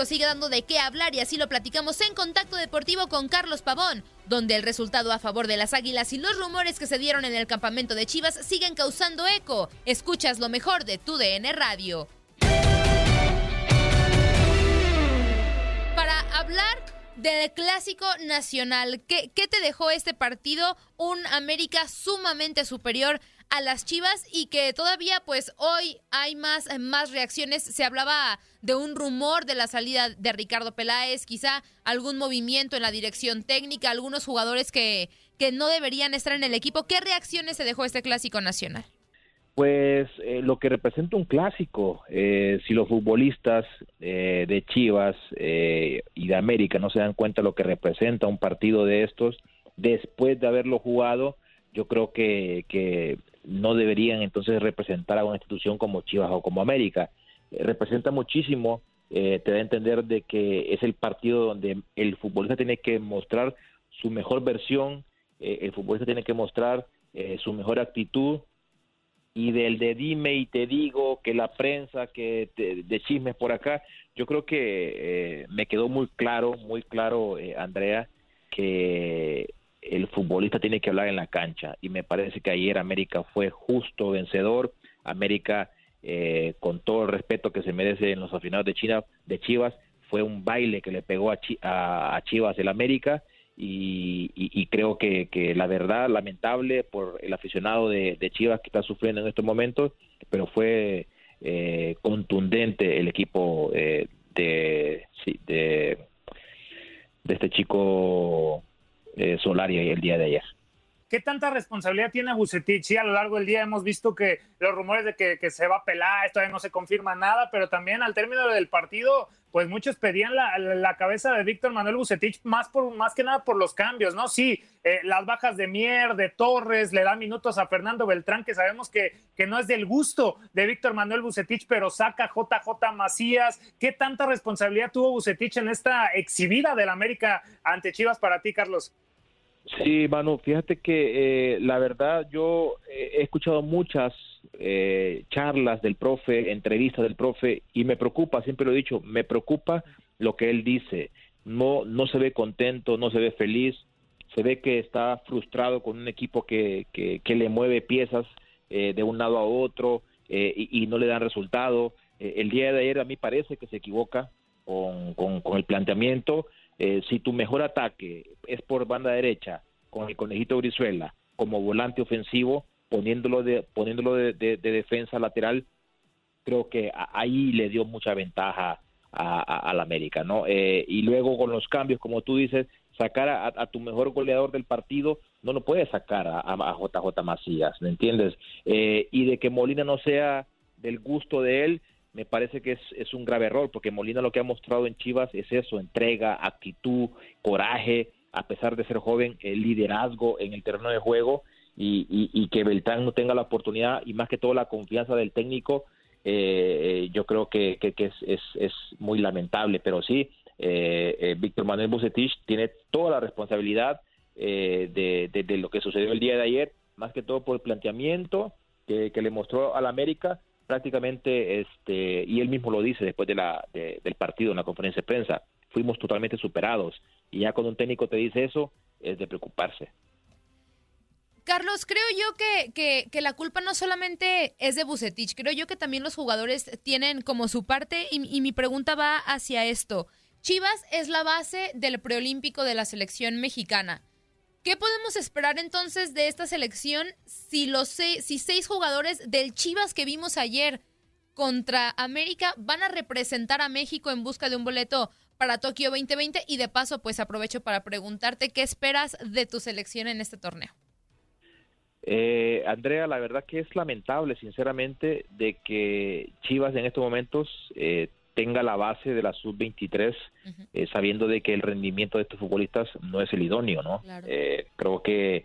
Sigue dando de qué hablar y así lo platicamos en Contacto Deportivo con Carlos Pavón, donde el resultado a favor de las Águilas y los rumores que se dieron en el campamento de Chivas siguen causando eco. Escuchas lo mejor de tu DN Radio. Para hablar del clásico nacional, ¿qué, ¿qué, te dejó este partido? Un América sumamente superior a las Chivas y que todavía pues hoy hay más, más reacciones. Se hablaba de un rumor de la salida de Ricardo Peláez, quizá algún movimiento en la dirección técnica, algunos jugadores que, que no deberían estar en el equipo. ¿Qué reacciones se dejó este clásico nacional? Pues eh, lo que representa un clásico, eh, si los futbolistas eh, de Chivas eh, y de América no se dan cuenta lo que representa un partido de estos, después de haberlo jugado, yo creo que, que no deberían entonces representar a una institución como Chivas o como América. Eh, representa muchísimo, eh, te da a entender de que es el partido donde el futbolista tiene que mostrar su mejor versión, eh, el futbolista tiene que mostrar eh, su mejor actitud y del de dime y te digo que la prensa, que te, de chismes por acá, yo creo que me quedó muy claro, muy claro, Andrea, que el futbolista tiene que hablar en la cancha y me parece que ayer América fue justo vencedor. América, eh, con todo el respeto que se merece en los aficionados de China, de Chivas, fue un baile que le pegó a, a, Chivas el América y, creo que, que, la verdad lamentable por el aficionado de, Chivas que está sufriendo en estos momentos, pero fue eh, contundente el equipo eh, de, de, de este chico eh, el día de ayer. ¿Qué tanta responsabilidad tiene Bucetich? Sí, a lo largo del día hemos visto que los rumores de que, se va a pelar, todavía no se confirma nada, pero también al término del partido, pues muchos pedían la, la cabeza de Víctor Manuel Bucetich más, por, más que nada por los cambios, ¿no? Sí, eh, las bajas de Mier, de Torres, le da minutos a Fernando Beltrán, que sabemos que, que no es del gusto de Víctor Manuel Bucetich, pero saca JJ Macías. ¿Qué tanta responsabilidad tuvo Bucetich en esta exhibida del América ante Chivas para ti, Carlos? Sí, Manu, fíjate que eh, la verdad yo he escuchado muchas eh, charlas del profe, entrevistas del profe y me preocupa, siempre lo he dicho, me preocupa lo que él dice. No, no se ve contento, no se ve feliz, se ve que está frustrado con un equipo que, que, que le mueve piezas eh, de un lado a otro eh, y, y, no le dan resultado. Eh, el día de ayer a mí parece que se equivoca con, con el planteamiento. Eh, si tu mejor ataque es por banda derecha, con el conejito Brizuela como volante ofensivo, poniéndolo de, poniéndolo de, de, de defensa lateral, creo que ahí le dio mucha ventaja a, América, ¿no? Eh, y luego con los cambios, como tú dices, sacar a, a, tu mejor goleador del partido, no lo puedes sacar a, a JJ Macías, ¿me entiendes? Eh, y de que Molina no sea del gusto de él, me parece que es, es, un grave error, porque Molina lo que ha mostrado en Chivas es eso, entrega, actitud, coraje, a pesar de ser joven, el liderazgo en el terreno de juego y, y, y que Beltrán no tenga la oportunidad y más que todo la confianza del técnico, eh, yo creo que, es, es, es, muy lamentable, pero sí, eh, eh, Víctor Manuel Bucetich tiene toda la responsabilidad eh, de, de, de, lo que sucedió el día de ayer, más que todo por el planteamiento que, que le mostró al América prácticamente este y él mismo lo dice después de la de, del partido en la conferencia de prensa fuimos totalmente superados y ya cuando un técnico te dice eso es de preocuparse Carlos, creo yo que, que, que, la culpa no solamente es de Bucetich, creo yo que también los jugadores tienen como su parte y, y, mi pregunta va hacia esto. Chivas es la base del preolímpico de la selección mexicana. ¿Qué podemos esperar entonces de esta selección si los seis, si seis jugadores del Chivas que vimos ayer contra América van a representar a México en busca de un boleto para Tokio 2020? Y de paso, pues aprovecho para preguntarte qué esperas de tu selección en este torneo. Eh, Andrea, la verdad que es lamentable, sinceramente, de que Chivas en estos momentos eh, tenga la base de la sub-23, eh, sabiendo de que el rendimiento de estos futbolistas no es el idóneo, ¿no? Eh, creo que,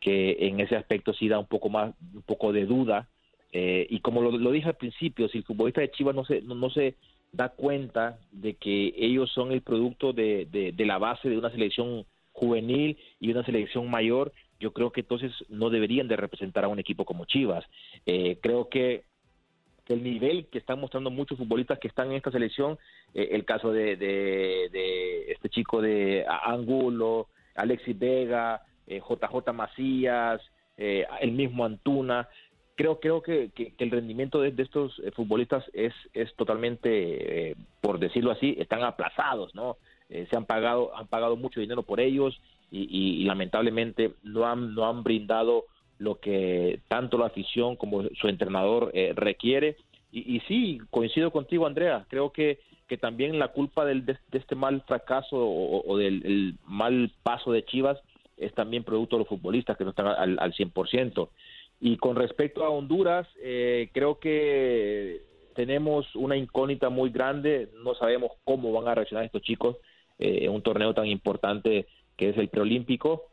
que en ese aspecto sí da un poco más, un poco de duda. Eh, y como lo, dije al principio, si el futbolista de Chivas no se, no, se da cuenta de que ellos son el producto de, de, la base de una selección juvenil y una selección mayor, yo creo que entonces no deberían de representar a un equipo como Chivas. creo que el nivel que están mostrando muchos futbolistas que están en esta selección, eh, el caso de, de, este chico de Angulo, Alexis Vega, JJ eh, Macías, eh, el mismo Antuna, creo creo que, el rendimiento de, estos futbolistas es es totalmente por decirlo así están aplazados no se han pagado han pagado mucho dinero por ellos y, y, lamentablemente no han no han brindado lo que tanto la afición como su entrenador eh, requiere. Y, y, sí, coincido contigo, Andrea. Creo que, que también la culpa del, de, este mal fracaso o, del mal paso de Chivas es también producto de los futbolistas que no están al, al 100%. Y con respecto a Honduras, eh, creo que tenemos una incógnita muy grande. No sabemos cómo van a reaccionar estos chicos eh, en un torneo tan importante que es el preolímpico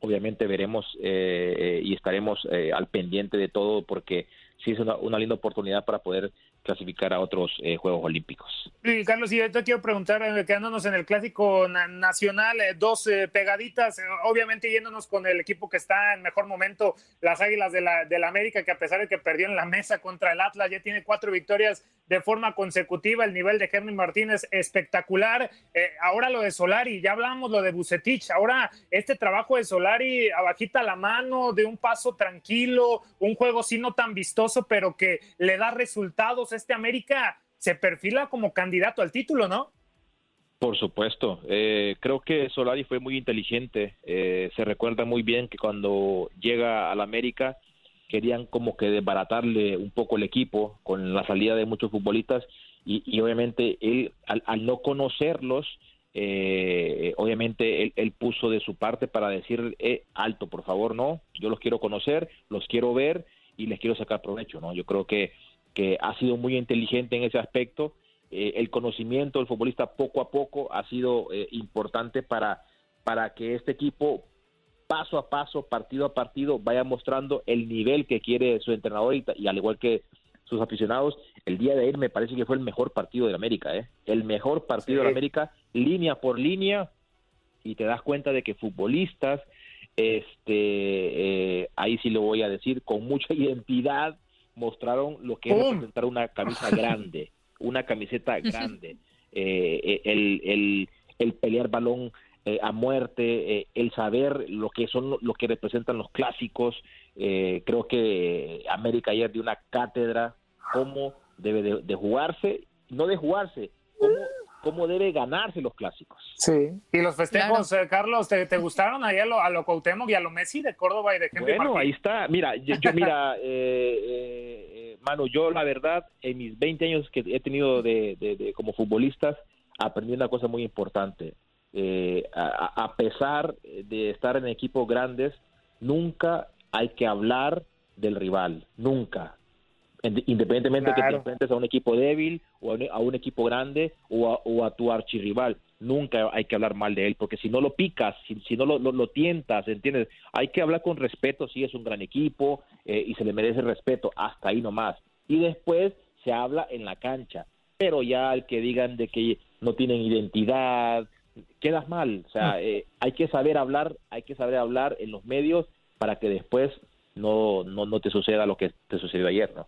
obviamente veremos eh, y estaremos eh, al pendiente de todo porque sí es una, una linda oportunidad para poder clasificar a otros eh, Juegos Olímpicos. Y Carlos, y yo te quiero preguntar, eh, quedándonos en el clásico nacional, dos pegaditas, obviamente yéndonos con el equipo que está en mejor momento, las Águilas de la, de la América, que a pesar de que perdió en la mesa contra el Atlas, ya tiene cuatro victorias de forma consecutiva, el nivel de Henry Martínez espectacular. ahora lo de Solari, ya hablamos lo de Bucetich, ahora este trabajo de Solari abajita la mano, de un paso tranquilo, un juego sí no tan vistoso, pero que le da resultados este América se perfila como candidato al título, ¿no? Por supuesto. Eh, creo que Solari fue muy inteligente. Eh, se recuerda muy bien que cuando llega al América querían como que desbaratarle un poco el equipo con la salida de muchos futbolistas y, obviamente él al, no conocerlos, eh, obviamente él, él, puso de su parte para decir alto, por favor, no, yo los quiero conocer, los quiero ver y les quiero sacar provecho, ¿no? Yo creo que que ha sido muy inteligente en ese aspecto. Eh, el conocimiento del futbolista poco a poco ha sido eh, importante para, para que este equipo paso a paso, partido a partido, vaya mostrando el nivel que quiere su entrenador y, al igual que sus aficionados, el día de ayer me parece que fue el mejor partido de América, ¿eh? el mejor partido de América, línea por línea, y te das cuenta de que futbolistas, este, ahí sí lo voy a decir, con mucha identidad, mostraron lo que es representar una camisa grande, una camiseta grande, eh, eh, el, el, el, pelear balón eh, a muerte, el saber lo que son lo que representan los clásicos. creo que América ayer dio una cátedra cómo debe de, jugarse, no de jugarse, cómo cómo debe ganarse los clásicos. Sí, y los festejos, eh, Carlos, ¿te, gustaron ahí a lo, a lo Cuauhtémoc y a lo Messi de Córdoba y de Henry Bueno, ahí está. Mira, yo, mira, eh, eh, mano, yo la verdad, en mis 20 años que he tenido de, como futbolistas, aprendí una cosa muy importante. A, a, pesar de estar en equipos grandes, nunca hay que hablar del rival, nunca independientemente de que te enfrentes a un equipo débil o a un, equipo grande o a, o a, tu archirrival. Nunca hay que hablar mal de él, porque si no lo picas, si, no lo, lo, tientas, ¿entiendes? Hay que hablar con respeto, si es un gran equipo eh, y se le merece respeto, hasta ahí nomás. Y después se habla en la cancha, pero ya al que digan de que no tienen identidad, quedas mal. O sea, mm. eh, hay que saber hablar, hay que saber hablar en los medios para que después no, no, no te suceda lo que te sucedió ayer, ¿no?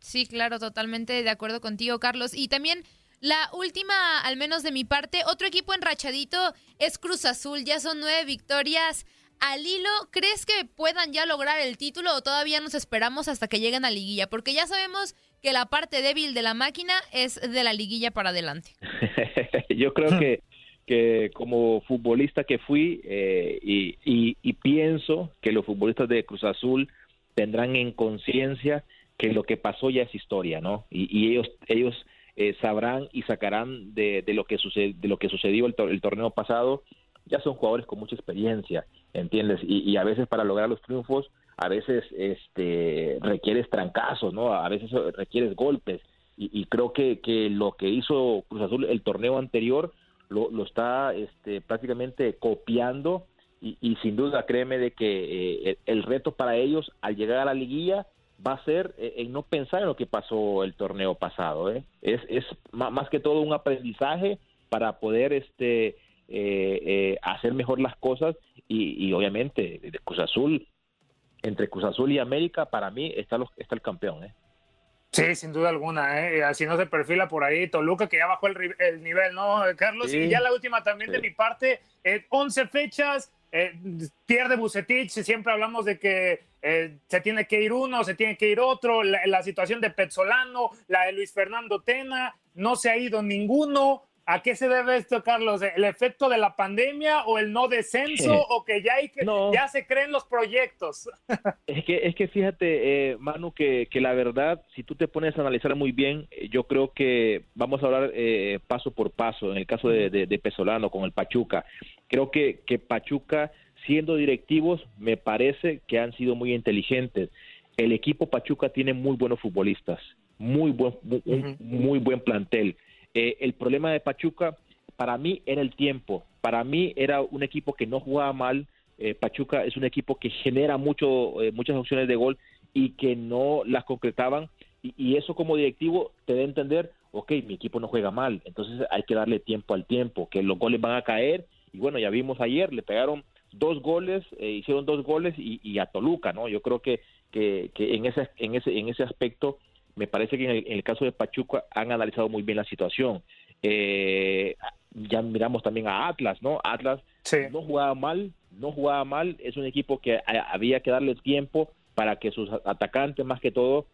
Sí, claro, totalmente de acuerdo contigo, Carlos. Y también la última, al menos de mi parte, otro equipo enrachadito es Cruz Azul. Ya son nueve victorias al hilo. ¿Crees que puedan ya lograr el título o todavía nos esperamos hasta que lleguen a liguilla? Porque ya sabemos que la parte débil de la máquina es de la liguilla para adelante. Yo creo que, que como futbolista que fui eh, y, y pienso que los futbolistas de Cruz Azul tendrán en conciencia que lo que pasó ya es historia, ¿no? Y, ellos ellos eh, sabrán y sacarán de, lo que sucede, de lo que sucedió el, el, torneo pasado. Ya son jugadores con mucha experiencia ¿entiendes? Y, a veces para lograr los triunfos, a veces este, requieres trancazos, ¿no? A veces requieres golpes. Y, creo que, que lo que hizo Cruz Azul el torneo anterior lo, está este, prácticamente copiando y, sin duda créeme de que eh, el reto para ellos al llegar a la liguilla va a ser eh, en no pensar en lo que pasó el torneo pasado. ¿eh? Es, es más que todo un aprendizaje para poder este hacer mejor las cosas y, obviamente Cruz Azul entre Cruz Azul y América para mí está, está el campeón. ¿eh? Sí, sin duda alguna, ¿eh? así no se perfila por ahí Toluca, que ya bajó el, el nivel, ¿no, Carlos? Y ya la última también de mi parte, eh, 11 fechas, eh, pierde Bucetich, siempre hablamos de que eh, se tiene que ir uno, se tiene que ir otro, la, la, situación de Petzolano, la de Luis Fernando Tena, no se ha ido ninguno, ¿A qué se debe esto, Carlos? ¿El efecto de la pandemia o el no descenso o que ya, hay que, ya se creen los proyectos? es, que, es que fíjate, eh, Manu, que, que, la verdad, si tú te pones a analizar muy bien, eh, yo creo que vamos a hablar eh, paso por paso. En el caso de, de, Pesolano con el Pachuca, creo que, que Pachuca, siendo directivos, me parece que han sido muy inteligentes. El equipo Pachuca tiene muy buenos futbolistas, muy buen, muy buen plantel eh, el problema de Pachuca para mí era el tiempo. Para mí era un equipo que no jugaba mal. Eh, Pachuca es un equipo que genera mucho, eh, muchas opciones de gol y que no las concretaban. Y, eso como directivo te da a entender, ok, mi equipo no juega mal, entonces hay que darle tiempo al tiempo, que los goles van a caer. Y bueno, ya vimos ayer, le pegaron dos goles, hicieron dos goles y, a Toluca, ¿no? Yo creo que, que, que en, ese, en, ese, en ese aspecto me parece que en el, caso de Pachuca han analizado muy bien la situación. Eh, ya miramos también a Atlas, ¿no? Atlas no jugaba mal, no jugaba mal, es un equipo que había que darle tiempo para que sus atacantes, más que todo,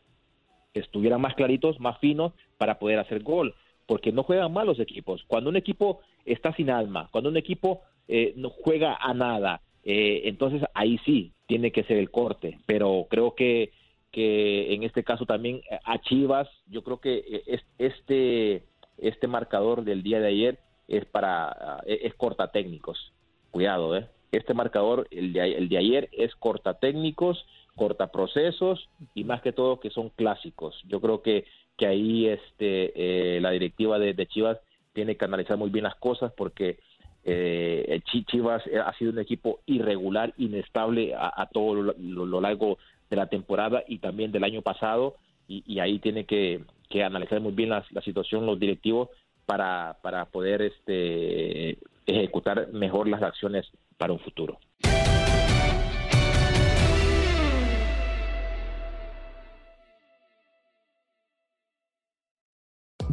estuvieran más claritos, más finos, para poder hacer gol, porque no juegan mal los equipos. Cuando un equipo está sin alma, cuando un equipo eh, no juega a nada, eh, entonces ahí sí tiene que ser el corte, pero creo que que en este caso también eh, a Chivas, yo creo que eh, este, este marcador del día de ayer es para ah, e-, es corta técnicos. Cuidado, ¿eh? Este marcador, el de, el de ayer, es corta técnicos, corta procesos y más que todo que son clásicos. Yo creo que, que ahí este, eh, la directiva de, Chivas tiene que analizar muy bien las cosas porque eh, Chivas ha sido un equipo irregular, inestable a, todo lo, largo de la temporada y también del año pasado y, ahí tiene que, analizar muy bien la, la, situación los directivos para, para poder este, ejecutar mejor las acciones para un futuro.